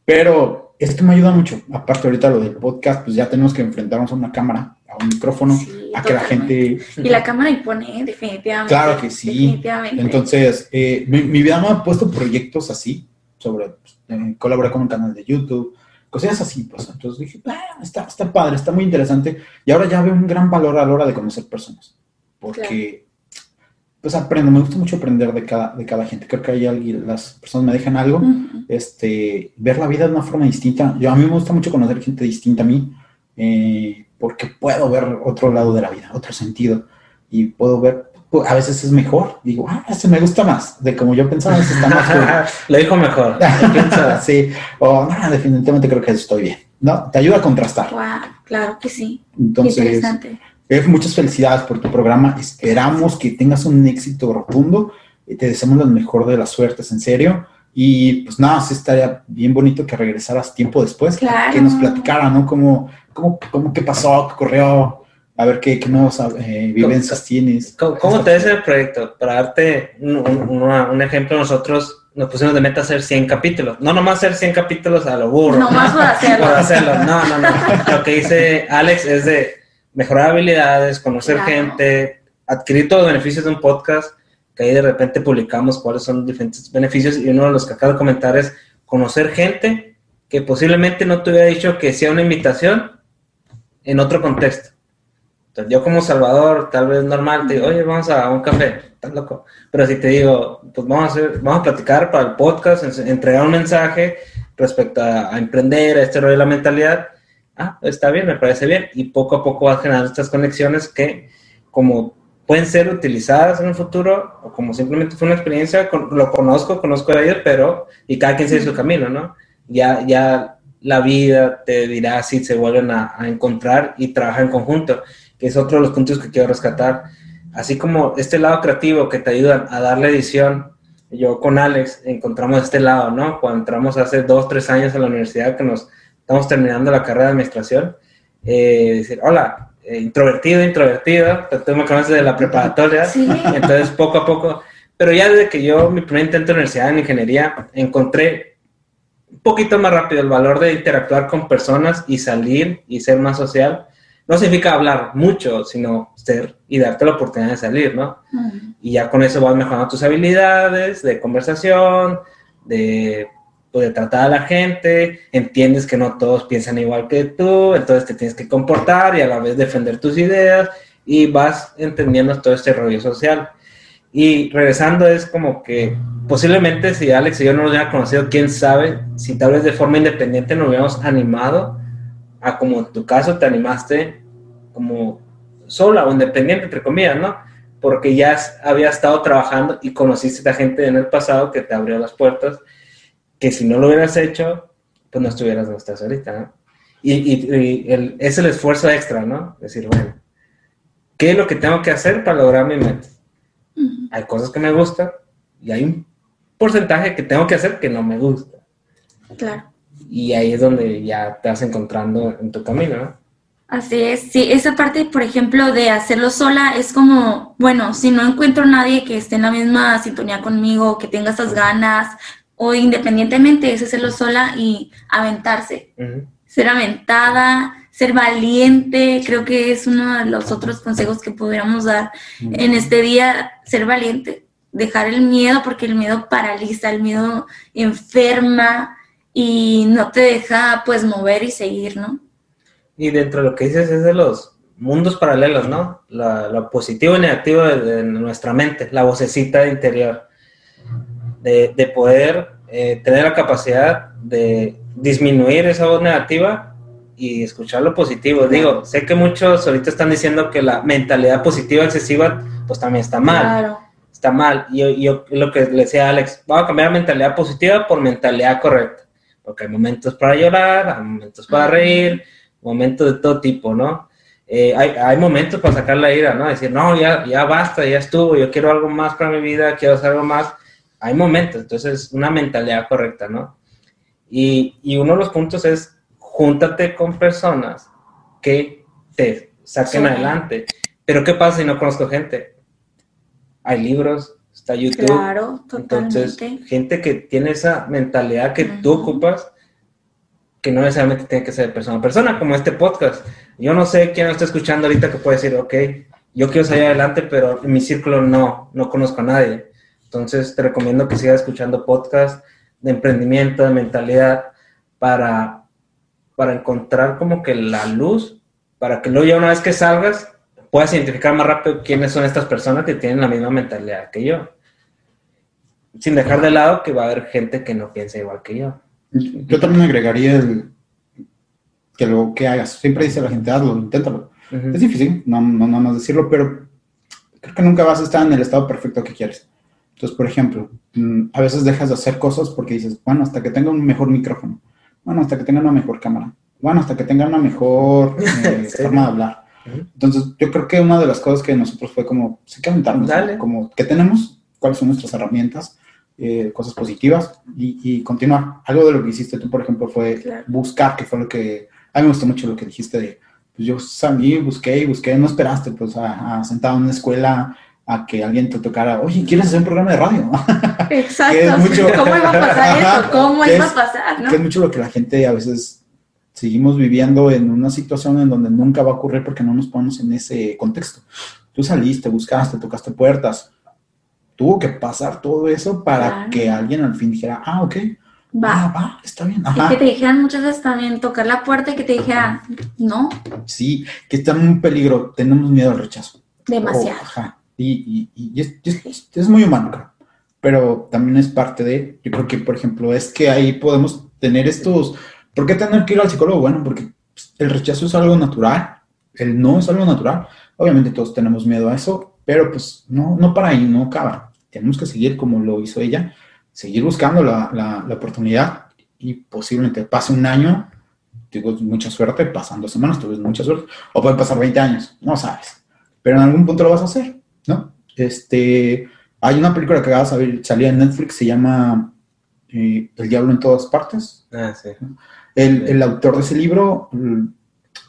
Pero esto me ayuda mucho. Aparte, ahorita lo del podcast, pues ya tenemos que enfrentarnos a una cámara, a un micrófono, a que la gente. Y la cámara impone, definitivamente. Claro que sí. Entonces, eh, mi, vida me ha puesto proyectos así, sobre pues, eh, colaborar con un canal de YouTube, cosas así, pues. Entonces dije, ah, está, está padre, está muy interesante. Y ahora ya veo un gran valor a la hora de conocer personas. Porque pues aprendo, me gusta mucho aprender de cada, de cada gente. Creo que hay alguien, las personas me dejan algo, este, ver la vida de una forma distinta. Yo a mí me gusta mucho conocer gente distinta a mí, eh, porque puedo ver otro lado de la vida, otro sentido, y puedo ver, a veces es mejor. Digo, ah, ese me gusta más, de como yo pensaba, está más. Lo dijo mejor. sí, o no, definitivamente creo que estoy bien. ¿No? Te ayuda a contrastar. claro que sí. Entonces, interesante muchas felicidades por tu programa. Esperamos que tengas un éxito rotundo. Te deseamos la mejor de las suertes, en serio. Y pues nada, sí estaría bien bonito que regresaras tiempo después, que nos platicara, ¿no? ¿Cómo, cómo, cómo qué pasó, qué ocurrió? A ver qué, qué nuevas eh, vivencias tienes. ¿Cómo, te ves el proyecto? Para darte un, un, ejemplo, nosotros nos pusimos de meta hacer 100 capítulos. No nomás hacer 100 capítulos a lo burro. No más por hacerlo. por hacerlo. No, no, no. Lo que dice Alex es de mejorar habilidades, conocer gente, adquirir todos los beneficios de un podcast, que ahí de repente publicamos cuáles son los diferentes beneficios y uno de los que acabo de comentar es conocer gente que posiblemente no te hubiera dicho que sea una invitación en otro contexto. Entonces, yo como Salvador, tal vez normal, te digo, oye, vamos a un café, estás loco. Pero si te digo, pues vamos a, hacer, vamos a platicar para el podcast, entregar un mensaje respecto a, a emprender, a este rollo de la mentalidad, ah, está bien, me parece bien. Y poco a poco vas generando estas conexiones que como pueden ser utilizadas en un futuro o como simplemente fue una experiencia, lo conozco, conozco a ellos, pero y cada quien sigue su camino, ¿no? Ya, ya la vida te dirá si se vuelven a, encontrar y trabajar en conjunto, que es otro de los puntos que quiero rescatar. Así como este lado creativo que te ayuda a darle edición, yo con Alex encontramos este lado, ¿no? Cuando entramos hace dos, tres años en la universidad que nos estamos terminando la carrera de administración, eh, decir, hola, eh, introvertido, introvertido, tú me conoces de la preparatoria, entonces poco a poco, Pero ya desde que yo, mi primer intento en universidad en ingeniería, encontré un poquito más rápido el valor de interactuar con personas y salir y ser más social. No significa hablar mucho, sino ser y darte la oportunidad de salir, ¿no? Y ya con eso vas mejorando tus habilidades de conversación, de, de tratar a la gente, entiendes que no todos piensan igual que tú, entonces te tienes que comportar y a la vez defender tus ideas y vas entendiendo todo este rollo social. Y regresando es como que posiblemente si Alex y yo no nos hubiera conocido, quién sabe, si tal vez de forma independiente nos hubiéramos animado a como en tu caso te animaste como sola o independiente, entre comillas, ¿no? Porque ya había estado trabajando y conociste a gente en el pasado que te abrió las puertas, que si no lo hubieras hecho, pues no estuvieras donde estás ahorita, ¿no? Y, es el esfuerzo extra, ¿no? Decir, bueno, ¿qué es lo que tengo que hacer para lograr mi meta? Hay cosas que me gustan y hay un porcentaje que tengo que hacer que no me gusta. Claro. Y ahí es donde ya te vas encontrando en tu camino, ¿no? Así es, sí, esa parte, por ejemplo, de hacerlo sola es como, bueno, si no encuentro nadie que esté en la misma sintonía conmigo, que tenga esas ganas, o independientemente es hacerlo sola y aventarse, ser aventada, ser valiente, creo que es uno de los otros consejos que pudiéramos dar en este día, ser valiente, dejar el miedo, porque el miedo paraliza, el miedo enferma y no te deja pues mover y seguir, ¿no? Y dentro de lo que dices es de los mundos paralelos, ¿no? lo positivo y negativo de, nuestra mente, la vocecita interior, de, poder eh, tener la capacidad de disminuir esa voz negativa y escuchar lo positivo. Digo, sé que muchos ahorita están diciendo que la mentalidad positiva excesiva, pues también está mal. Claro. Está mal. Y yo, lo que le decía a Alex, vamos a cambiar mentalidad positiva por mentalidad correcta. Porque hay momentos para llorar, hay momentos para reír, momentos de todo tipo, ¿no? Eh, hay, hay, momentos para sacar la ira, ¿no? Decir, no, ya, ya basta, ya estuvo, yo quiero algo más para mi vida, quiero hacer algo más. Hay momentos, entonces, una mentalidad correcta, ¿no? Y, y uno de los puntos es, júntate con personas que te saquen adelante. Pero, ¿qué pasa si no conozco gente? Hay libros, está YouTube. Claro, totalmente. Entonces, gente que tiene esa mentalidad que tú ocupas, que no necesariamente tiene que ser de persona a persona, como este podcast. Yo no sé quién está escuchando ahorita que puede decir, ok, yo quiero salir adelante, pero en mi círculo no, no conozco a nadie. Entonces te recomiendo que sigas escuchando podcasts de emprendimiento, de mentalidad, para, para encontrar como que la luz, para que luego ya una vez que salgas, puedas identificar más rápido quiénes son estas personas que tienen la misma mentalidad que yo. Sin dejar de lado que va a haber gente que no piensa igual que yo. Yo también agregaría el que lo que hagas. Siempre dice la gente, hazlo, inténtalo. Es difícil, no, no nada más decirlo, pero creo que nunca vas a estar en el estado perfecto que quieres. Entonces, por ejemplo, mm, a veces dejas de hacer cosas porque dices, bueno, hasta que tenga un mejor micrófono, bueno, hasta que tenga una mejor cámara, bueno, hasta que tenga una mejor eh, forma de hablar. Entonces, yo creo que una de las cosas que nosotros fue como, sí que aventarnos, como, ¿qué tenemos? ¿Cuáles son nuestras herramientas? Eh, cosas positivas y, continuar. Algo de lo que hiciste tú, por ejemplo, fue buscar, que fue lo que... A mí me gustó mucho lo que dijiste de, pues yo salí, busqué y busqué, no esperaste, pues, a, sentado en una escuela a que alguien te tocara, oye, ¿quieres hacer un programa de radio? Exacto. mucho, ¿Cómo iba a pasar eso? ¿Cómo iba a pasar? ¿no? Que es mucho lo que la gente a veces seguimos viviendo en una situación en donde nunca va a ocurrir porque no nos ponemos en ese contexto. Tú saliste, buscaste, tocaste puertas, tuvo que pasar todo eso para que alguien al fin dijera, ah, ok, va, ah, va está bien. Y que te dijeran muchas veces también tocar la puerta y que te dijeran, no. Sí, que está en un peligro, tenemos miedo al rechazo. Demasiado. ajá. Y, y, es, muy humano, creo. Pero también es parte de, yo creo que, por ejemplo, es que ahí podemos tener estos, ¿por qué tener que ir al psicólogo? Bueno, porque el rechazo es algo natural, el no es algo natural. Obviamente todos tenemos miedo a eso, pero pues no, no para ahí, no acaba. Tenemos que seguir como lo hizo ella, seguir buscando la, la, oportunidad y posiblemente pase un año, digo mucha suerte, pasan dos semanas, tuve mucha suerte, o pueden pasar 20 años, no sabes, pero en algún punto lo vas a hacer, ¿no? Este, hay una película que acaba de salir en Netflix, se llama eh, El Diablo en todas partes. Ah, sí. El, el, autor de ese libro mm,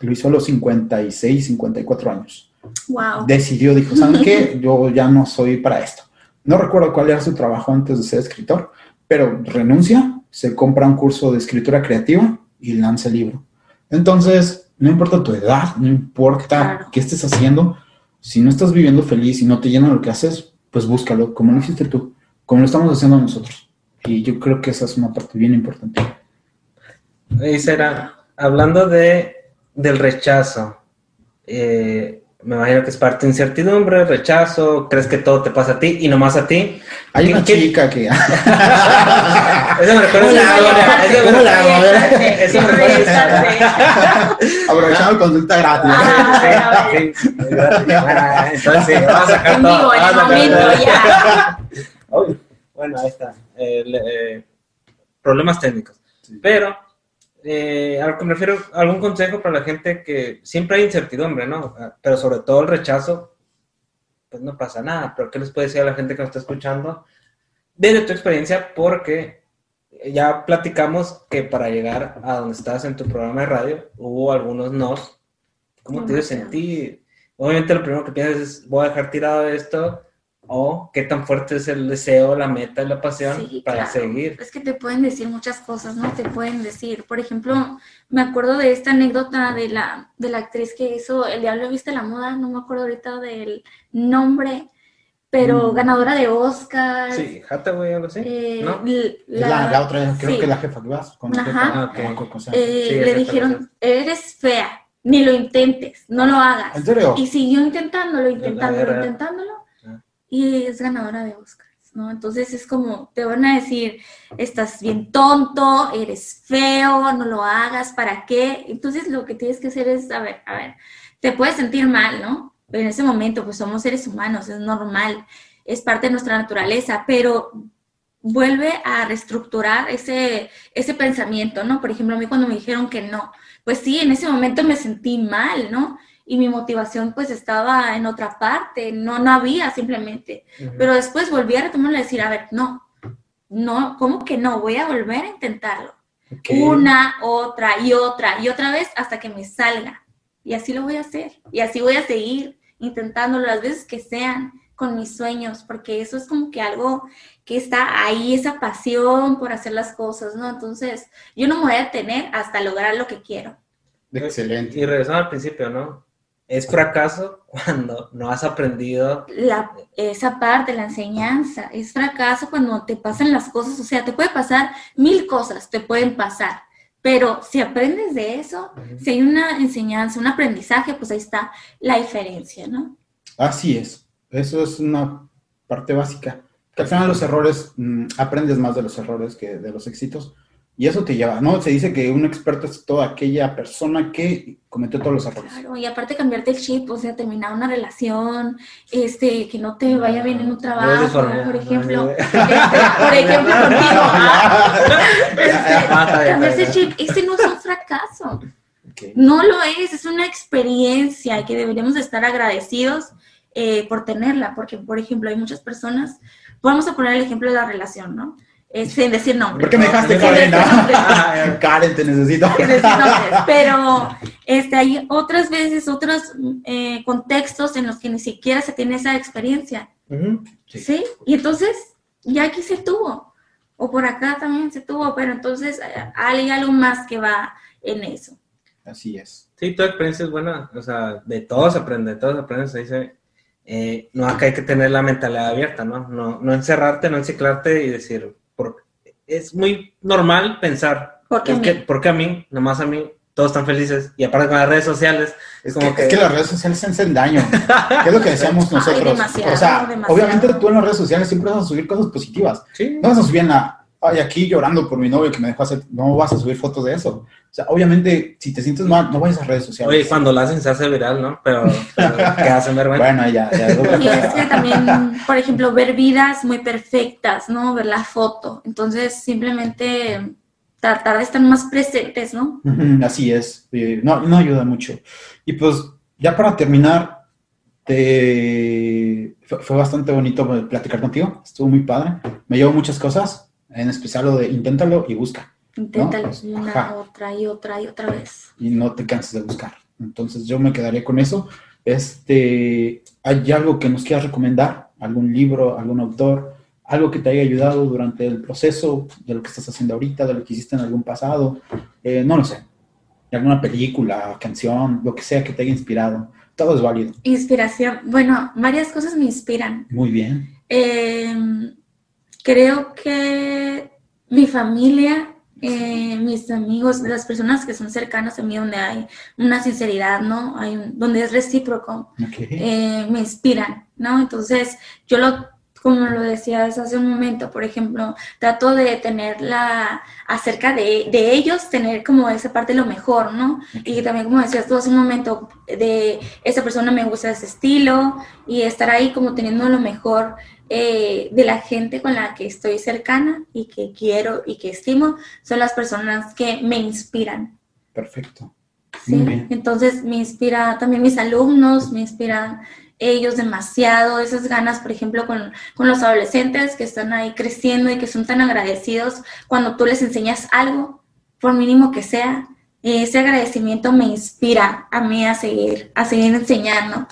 lo hizo a los 56, 54 años. Wow. Decidió, dijo, ¿saben qué? Yo ya no soy para esto. no recuerdo cuál era su trabajo antes de ser escritor, pero renuncia, se compra un curso de escritura creativa y lanza el libro. Entonces, no importa tu edad, no importa qué estés haciendo, si no estás viviendo feliz y no te llena lo que haces, pues búscalo, como lo hiciste tú, como lo estamos haciendo nosotros. Y yo creo que esa es una parte bien importante. Y será, hablando de, del rechazo, eh, me imagino que es parte de incertidumbre, rechazo, crees que todo te pasa a ti y nomás a ti. Hay una chica que... Eso me recuerda a Eso me recuerda Eso me recuerda Aprovechando consulta gratis. Ah, sí, sí. Entonces sí, vamos a sacar todo. ya. Bueno, ahí está. Eh, problemas técnicos. Pero eh, a lo que me refiero, algún consejo para la gente que siempre hay incertidumbre, ¿no? Ah, pero sobre todo el rechazo, pues no pasa nada. Pero ¿qué les puede decir a la gente que nos está escuchando? Desde tu experiencia, porque ya platicamos que para llegar a donde estás en tu programa de radio, hubo algunos nos. ¿Cómo te sentir? Obviamente lo primero que piensas es, voy a dejar tirado esto, o qué tan fuerte es el deseo, la meta y la pasión para seguir. Es que te pueden decir muchas cosas, ¿no? Te pueden decir, por ejemplo, me acuerdo de esta anécdota de la, de la actriz que hizo El Diablo Viste la Moda, no me acuerdo ahorita del nombre, pero mm. ganadora de Oscar. Sí, Hathaway, algo así. Eh, la, la, otra, creo que la jefa que vas. Con Ajá. Eh, le dijeron, eres fea, ni lo intentes, no lo hagas. ¿En serio? Y siguió intentándolo, intentándolo, intentándolo y es ganadora de Oscars, ¿no? Entonces es como, te van a decir, estás bien tonto, eres feo, no lo hagas, ¿para qué? Entonces lo que tienes que hacer es, a ver, a ver, te puedes sentir mal, ¿no? Pero en ese momento, pues somos seres humanos, es normal, es parte de nuestra naturaleza, pero vuelve a reestructurar ese, ese pensamiento, ¿no? Por ejemplo, a mí cuando me dijeron que no, pues sí, en ese momento me sentí mal, ¿no? Y mi motivación pues estaba en otra parte, no, no había simplemente. Pero después volví a retomarlo y decir, a ver, no, no, ¿cómo que no? Voy a volver a intentarlo. Una, otra y otra y otra vez hasta que me salga. Y así lo voy a hacer. Y así voy a seguir intentándolo las veces que sean con mis sueños, porque eso es como que algo que está ahí, esa pasión por hacer las cosas, ¿no? Entonces, yo no me voy a detener hasta lograr lo que quiero. Excelente. Y regresando al principio, ¿no? Es fracaso cuando no has aprendido. La, esa parte, la enseñanza, es fracaso cuando te pasan las cosas, o sea, te puede pasar mil cosas, te pueden pasar, pero si aprendes de eso, si hay una enseñanza, un aprendizaje, pues ahí está la diferencia, ¿no? Así es, eso es una parte básica. Que al final los errores, mm, aprendes más de los errores que de los éxitos. Y eso te lleva, ¿no? Se dice que un experto es toda aquella persona que cometió todos los errores. Claro, y aparte cambiarte el chip, o sea, terminar una relación, este, que no te vaya bien en un trabajo, por ejemplo. Este, por ejemplo, contigo. Este, cambiarse el chip, ese no es un fracaso. No lo es, es una experiencia que deberíamos estar agradecidos eh, por tenerla, porque, por ejemplo, hay muchas personas, vamos a poner el ejemplo de la relación, ¿no? Sin decir nombre. ¿Por qué me dejaste Karen? Karen, te necesito. Pero este, hay otras veces, otros eh, contextos en los que ni siquiera se tiene esa experiencia. sí. Y entonces, ya aquí se tuvo. O por acá también se tuvo, pero entonces eh, hay algo más que va en eso. Así es. Sí, tu experiencia es buena. O sea, de todos aprende, de todos aprende. Se dice, eh, no, acá hay que tener la mentalidad abierta, ¿no? No, no encerrarte, no enciclarte y decir, es muy normal pensar, ¿por qué, a, mí? ¿por a mí? Nomás a mí, todos están felices. Y aparte con las redes sociales, es, como que, Es que las redes sociales hacen daño. ¿Qué es lo que decíamos nosotros? o sea, obviamente tú en las redes sociales siempre vas a subir cosas positivas. ¿Sí? No vas a subir nada ay, aquí llorando por mi novio que me dejó hacer, no vas a subir fotos de eso. O sea, obviamente, si te sientes mal, no vayas a redes sociales. Oye, cuando lo hacen se hace viral, ¿no? Pero, pero ¿qué hacen ver Bueno, ya, ya. Y es que también, por ejemplo, ver vidas muy perfectas, ¿no? Ver la foto. Entonces, simplemente tratar de estar más presentes, ¿no? así es. No, no ayuda mucho. Y pues, ya para terminar, te... fue bastante bonito platicar contigo. Estuvo muy padre. Me llevo muchas cosas en especial lo de inténtalo y busca. Inténtalo una, otra y otra y otra vez. Y no te canses de buscar. Entonces yo me quedaría con eso. Este, ¿Hay algo que nos quieras recomendar algún libro, algún autor, algo que te haya ayudado durante el proceso de lo que estás haciendo ahorita, de lo que hiciste en algún pasado, eh, no lo sé, alguna película, canción, lo que sea que te haya inspirado. Todo es válido. Inspiración. Bueno, varias cosas me inspiran. Muy bien. Em, creo que mi familia, eh, mis amigos, las personas que son cercanas a mí, donde hay una sinceridad, ¿no? Hay donde es recíproco, eh, me inspiran, ¿no? Entonces, yo lo como lo decías hace un momento, por ejemplo, trato de tener la, acerca de, de ellos, tener como esa parte lo mejor, ¿no? Y también, como decías tú hace un momento, de esa persona me gusta ese estilo y estar ahí como teniendo lo mejor eh, de la gente con la que estoy cercana y que quiero y que estimo, son las personas que me inspiran. Perfecto. Sí, entonces me inspira también mis alumnos, me inspiran ellos demasiado, esas ganas, por ejemplo, con, con, los adolescentes que están ahí creciendo y que son tan agradecidos cuando tú les enseñas algo, por mínimo que sea, ese agradecimiento me inspira a mí a seguir, a seguir enseñando.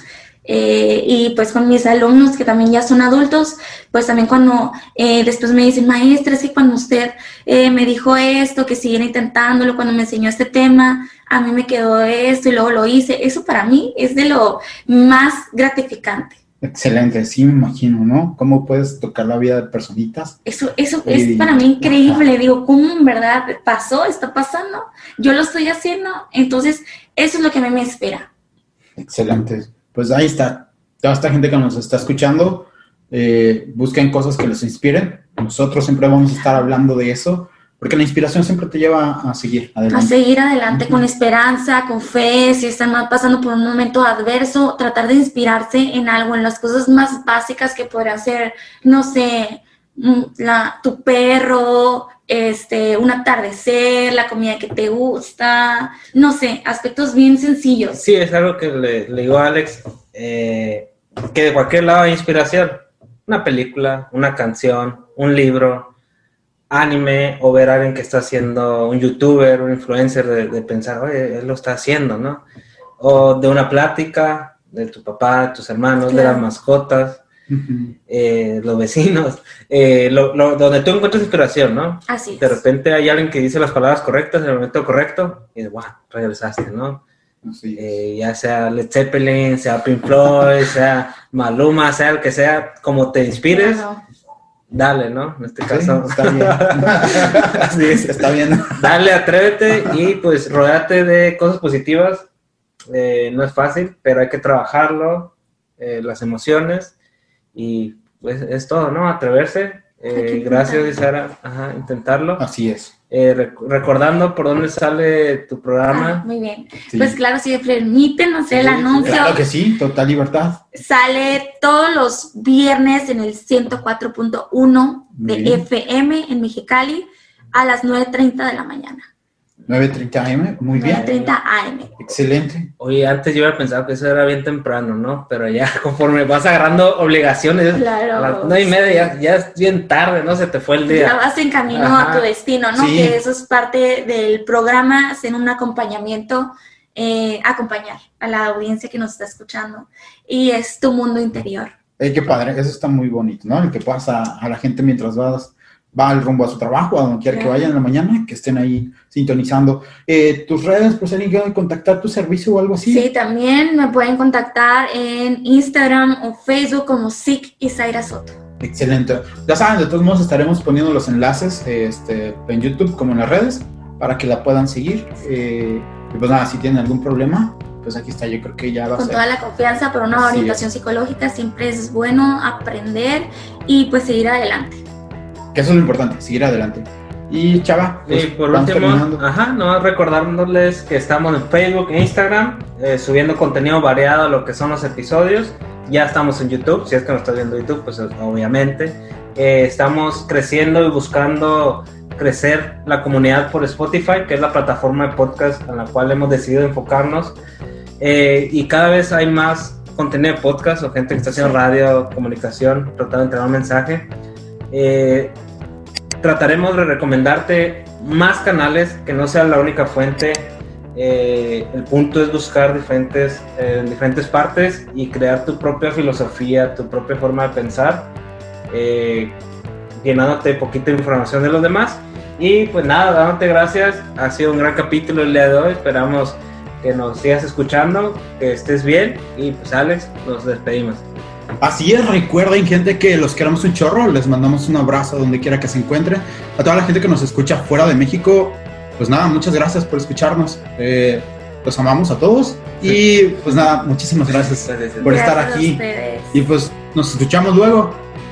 Eh, y pues con mis alumnos que también ya son adultos, pues también cuando eh, después me dicen, maestra, es que cuando usted eh, me dijo esto, que siguiera intentándolo, cuando me enseñó este tema, a mí me quedó esto y luego lo hice, eso para mí es de lo más gratificante. Excelente, sí me imagino, ¿no? ¿Cómo puedes tocar la vida de personitas? Eso, eso es para mí increíble, digo, ¿cómo en verdad pasó, está pasando? Yo lo estoy haciendo, entonces eso es lo que a mí me espera. Excelente pues ahí está. Toda esta gente que nos está escuchando, eh, busquen cosas que les inspiren. Nosotros siempre vamos a estar hablando de eso, porque la inspiración siempre te lleva a seguir adelante. A seguir adelante con esperanza, con fe, si están pasando por un momento adverso, tratar de inspirarse en algo, en las cosas más básicas que podrá ser, no sé, la, tu perro, este, un atardecer, la comida que te gusta, no sé, aspectos bien sencillos. Sí, es algo que le, digo a Alex, eh, que de cualquier lado hay inspiración. Una película, una canción, un libro, anime, o ver a alguien que está haciendo un youtuber, un influencer, de, pensar, oye, él lo está haciendo, ¿no? O de una plática de tu papá, de tus hermanos, de las mascotas eh, los vecinos, eh, donde tú encuentras inspiración, ¿no? Así De repente hay alguien que dice las palabras correctas en el momento correcto y wow, regresaste, ¿no? Eh, ya sea Led Zeppelin, sea Pink Floyd, sea Maluma, sea el que sea, como te inspires, dale, ¿no? En este caso. está bien. Así es, está bien. Dale, atrévete y pues rodeate de cosas positivas. no es fácil, pero hay que trabajarlo, las emociones y pues es todo, ¿no? Atreverse. Eh, gracias, Sara. Ajá, intentarlo. Así es. Eh, recordando por dónde sale tu programa. muy bien. Pues claro, si permiten hacer el anuncio. Claro que sí, total libertad. Sale todos los viernes en el 104.1 de FM en Mexicali a las 9.30 de la mañana. 9.30 AM, muy bien. 9.30 AM. Excelente. Oye, antes yo hubiera pensado que eso era bien temprano, ¿no? Pero ya conforme vas agarrando obligaciones, claro, a las 9 y media ya, es bien tarde, ¿no? Se te fue el día. Ya vas en camino a tu destino, ¿no? Que eso es parte del programa, hacer un acompañamiento, eh, acompañar a la audiencia que nos está escuchando. Y es tu mundo interior. Eh, qué padre, eso está muy bonito, ¿no? El que pasa a la gente mientras vas va al rumbo a su trabajo, a donde quiera que vayan en la mañana, que estén ahí sintonizando. Eh, ¿Tus redes, pues, alguien contactar tu servicio o algo así? Sí, también me pueden contactar en Instagram o Facebook como SIC y Zaira Soto. Excelente. Ya saben, de todos modos estaremos poniendo los enlaces este, en YouTube como en las redes para que la puedan seguir. Eh, y pues nada, si tienen algún problema, pues aquí está, yo creo que ya va a ser. Con toda la confianza, por una orientación psicológica siempre es bueno aprender y pues seguir adelante. Que eso es lo importante, seguir adelante. Y Chava, pues, por último, ajá, no recordándoles que estamos en Facebook e Instagram, eh, subiendo contenido variado a lo que son los episodios. Ya estamos en YouTube, si es que nos estás viendo YouTube, pues obviamente. Eh, estamos creciendo y buscando crecer la comunidad por Spotify, que es la plataforma de podcast en la cual hemos decidido enfocarnos. Eh, y cada vez hay más contenido de podcast o gente que está haciendo radio, comunicación, tratando de entregar un mensaje. Eh, trataremos de recomendarte más canales que no sean la única fuente Eh, el punto es buscar diferentes, eh, diferentes partes y crear tu propia filosofía, tu propia forma de pensar, eh, llenándote poquita información de los demás. Y pues nada, dándote gracias. Ha sido un gran capítulo el día de hoy. Esperamos que nos sigas escuchando, que estés bien. Y pues Alex, nos despedimos. Así es, recuerden gente que los queremos un chorro, les mandamos un abrazo donde quiera que se encuentren. A toda la gente que nos escucha fuera de México, pues nada, muchas gracias por escucharnos. Eh, los amamos a todos y pues nada, muchísimas gracias, por estar aquí. Y pues nos escuchamos luego.